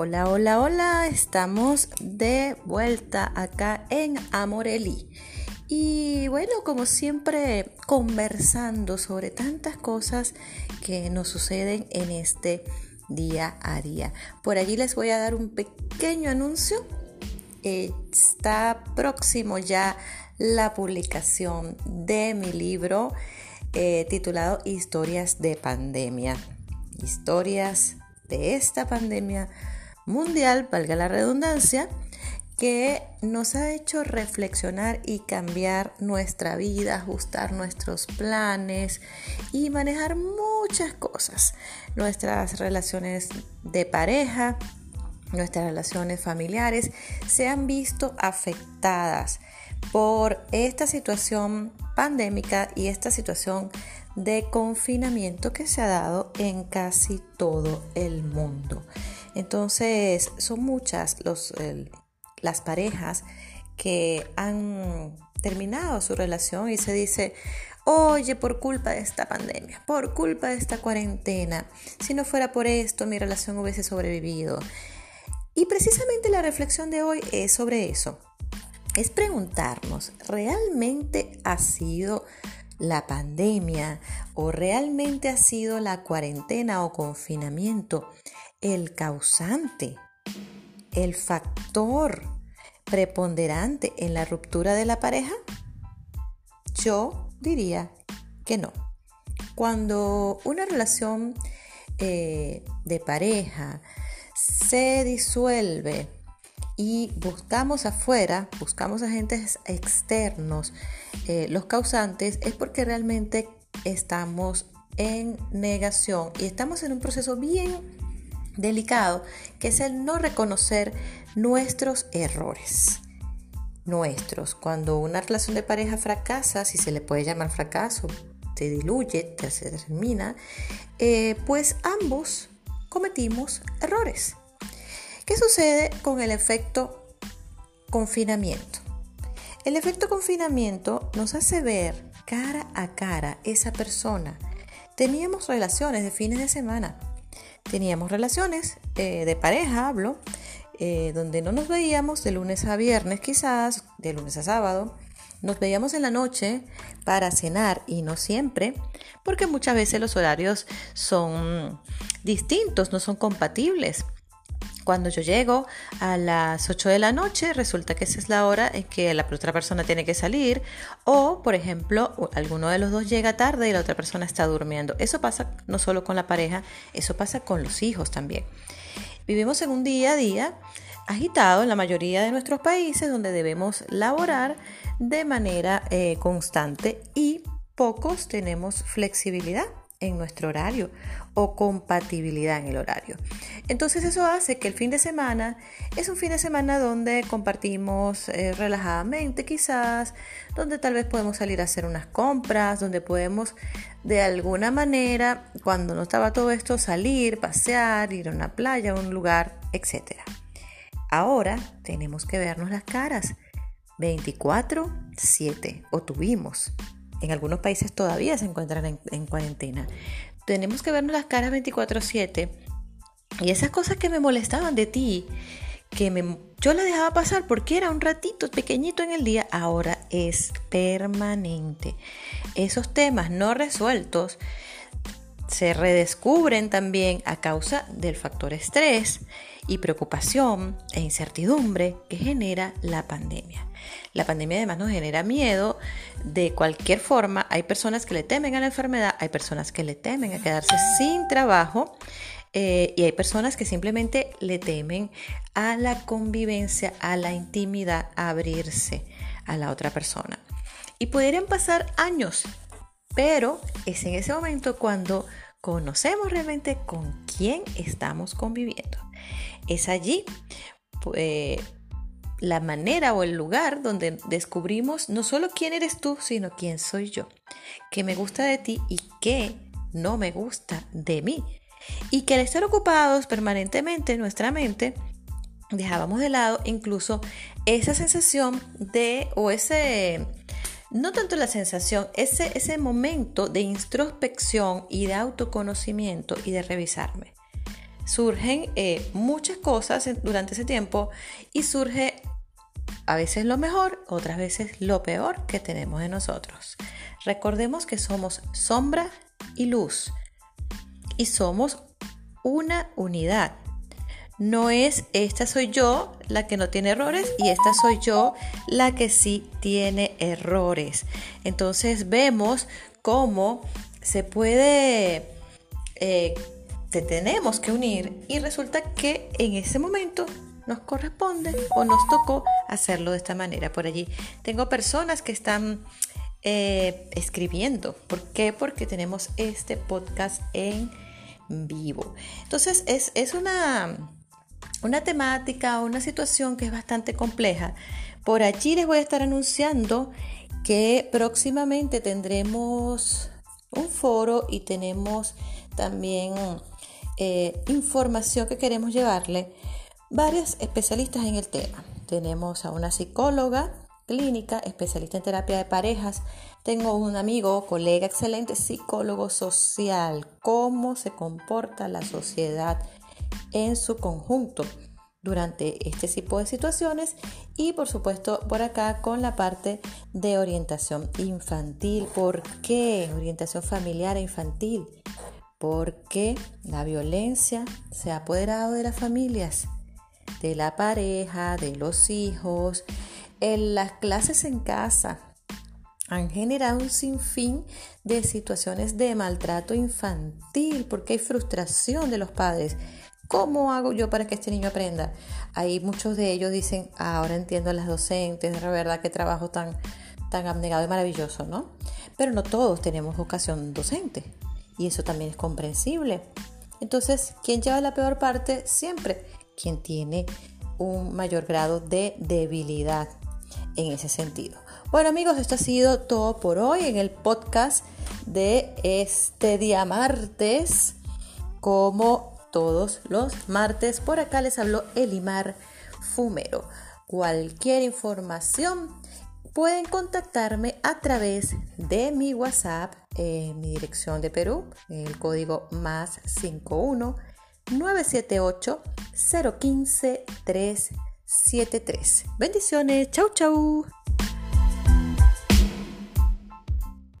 Hola, hola, hola, estamos de vuelta acá en Amorelli. Y bueno, como siempre, conversando sobre tantas cosas que nos suceden en este día a día. Por allí les voy a dar un pequeño anuncio. Está próximo ya la publicación de mi libro eh, titulado Historias de Pandemia. Historias de esta pandemia mundial, valga la redundancia, que nos ha hecho reflexionar y cambiar nuestra vida, ajustar nuestros planes y manejar muchas cosas. Nuestras relaciones de pareja, nuestras relaciones familiares se han visto afectadas por esta situación pandémica y esta situación de confinamiento que se ha dado en casi todo el mundo. Entonces, son muchas las parejas que han terminado su relación y se dice, oye, por culpa de esta pandemia, por culpa de esta cuarentena, si no fuera por esto, mi relación hubiese sobrevivido. Y precisamente la reflexión de hoy es sobre eso. Es preguntarnos, ¿realmente ha sido la pandemia o realmente ha sido la cuarentena o confinamiento el causante, el factor preponderante en la ruptura de la pareja? Yo diría que no. Cuando una relación eh, de pareja se disuelve y buscamos afuera, buscamos agentes externos, eh, los causantes, es porque realmente estamos en negación y estamos en un proceso bien delicado, que es el no reconocer nuestros errores. Nuestros. Cuando una relación de pareja fracasa, si se le puede llamar fracaso, se diluye, se termina, eh, pues ambos cometimos errores. ¿Qué sucede con el efecto confinamiento? El efecto confinamiento nos hace ver cara a cara esa persona. Teníamos relaciones de fines de semana, teníamos relaciones eh, de pareja, hablo, eh, donde no nos veíamos de lunes a viernes quizás, de lunes a sábado. Nos veíamos en la noche para cenar y no siempre, porque muchas veces los horarios son distintos, no son compatibles. Cuando yo llego a las 8 de la noche, resulta que esa es la hora en que la otra persona tiene que salir. O, por ejemplo, alguno de los dos llega tarde y la otra persona está durmiendo. Eso pasa no solo con la pareja, eso pasa con los hijos también. Vivimos en un día a día agitado en la mayoría de nuestros países donde debemos laborar de manera eh, constante y pocos tenemos flexibilidad en nuestro horario o compatibilidad en el horario. Entonces eso hace que el fin de semana es un fin de semana donde compartimos eh, relajadamente quizás, donde tal vez podemos salir a hacer unas compras, donde podemos de alguna manera, cuando no estaba todo esto, salir, pasear, ir a una playa, a un lugar, etc. Ahora tenemos que vernos las caras 24/7 o tuvimos en algunos países todavía se encuentran en, cuarentena. Tenemos que vernos las caras 24/7 y esas cosas que me molestaban de ti, que me, yo las dejaba pasar porque era un ratito pequeñito en el día, ahora es permanente. Esos temas no resueltos se redescubren también a causa del factor estrés y preocupación e incertidumbre que genera la pandemia. La pandemia además nos genera miedo de cualquier forma. Hay personas que le temen a la enfermedad, hay personas que le temen a quedarse sin trabajo eh, y hay personas que simplemente le temen a la convivencia, a la intimidad, a abrirse a la otra persona. Y podrían pasar años, pero es en ese momento cuando conocemos realmente con quién estamos conviviendo. Es allí pues, la manera o el lugar donde descubrimos no solo quién eres tú, sino quién soy yo, qué me gusta de ti y qué no me gusta de mí. Y que al estar ocupados permanentemente en nuestra mente, dejábamos de lado incluso esa sensación de, o ese, no tanto la sensación, ese, ese momento de introspección y de autoconocimiento y de revisarme. surgen eh, muchas cosas durante ese tiempo y surge a veces lo mejor, otras veces lo peor que tenemos en nosotros. Recordemos que somos sombra y luz y somos una unidad. No es esta soy yo la que no tiene errores y esta soy yo la que sí tiene errores. Entonces vemos cómo se puede, eh, te tenemos que unir y resulta que en ese momento nos corresponde o nos tocó hacerlo de esta manera. Por allí tengo personas que están eh, escribiendo. ¿Por qué? Porque tenemos este podcast en vivo. Entonces es, es una, una temática, una situación que es bastante compleja. Por allí les voy a estar anunciando que próximamente tendremos un foro y tenemos también eh, información que queremos llevarle varios especialistas en el tema. Tenemos a una psicóloga clínica, especialista en terapia de parejas. Tengo un amigo, colega excelente, psicólogo social, cómo se comporta la sociedad en su conjunto durante este tipo de situaciones y por supuesto por acá con la parte de orientación infantil. ¿Por qué? Orientación familiar e infantil. Porque la violencia se ha apoderado de las familias de la pareja, de los hijos. En las clases en casa han generado un sinfín de situaciones de maltrato infantil porque hay frustración de los padres. ¿Cómo hago yo para que este niño aprenda? Ahí muchos de ellos dicen, ah, ahora entiendo a las docentes, de verdad qué trabajo tan, tan abnegado y maravilloso, ¿no? Pero no todos tenemos vocación docente y eso también es comprensible. Entonces, ¿quién lleva la peor parte? Siempre quien tiene un mayor grado de debilidad en ese sentido. Bueno amigos, esto ha sido todo por hoy en el podcast de este día martes. Todos los martes, por acá les habló Elimar Fumero. Cualquier información pueden contactarme a través de mi WhatsApp, en mi dirección de Perú, el código más 51 978 015 373. Bendiciones, chau chau.